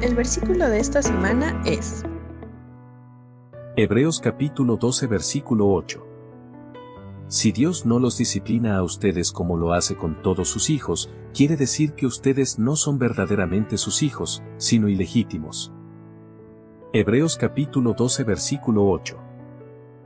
El versículo de esta semana es Hebreos capítulo 12 versículo 8. Si Dios no los disciplina a ustedes como lo hace con todos sus hijos, quiere decir que ustedes no son verdaderamente sus hijos, sino ilegítimos. Hebreos capítulo 12 versículo 8.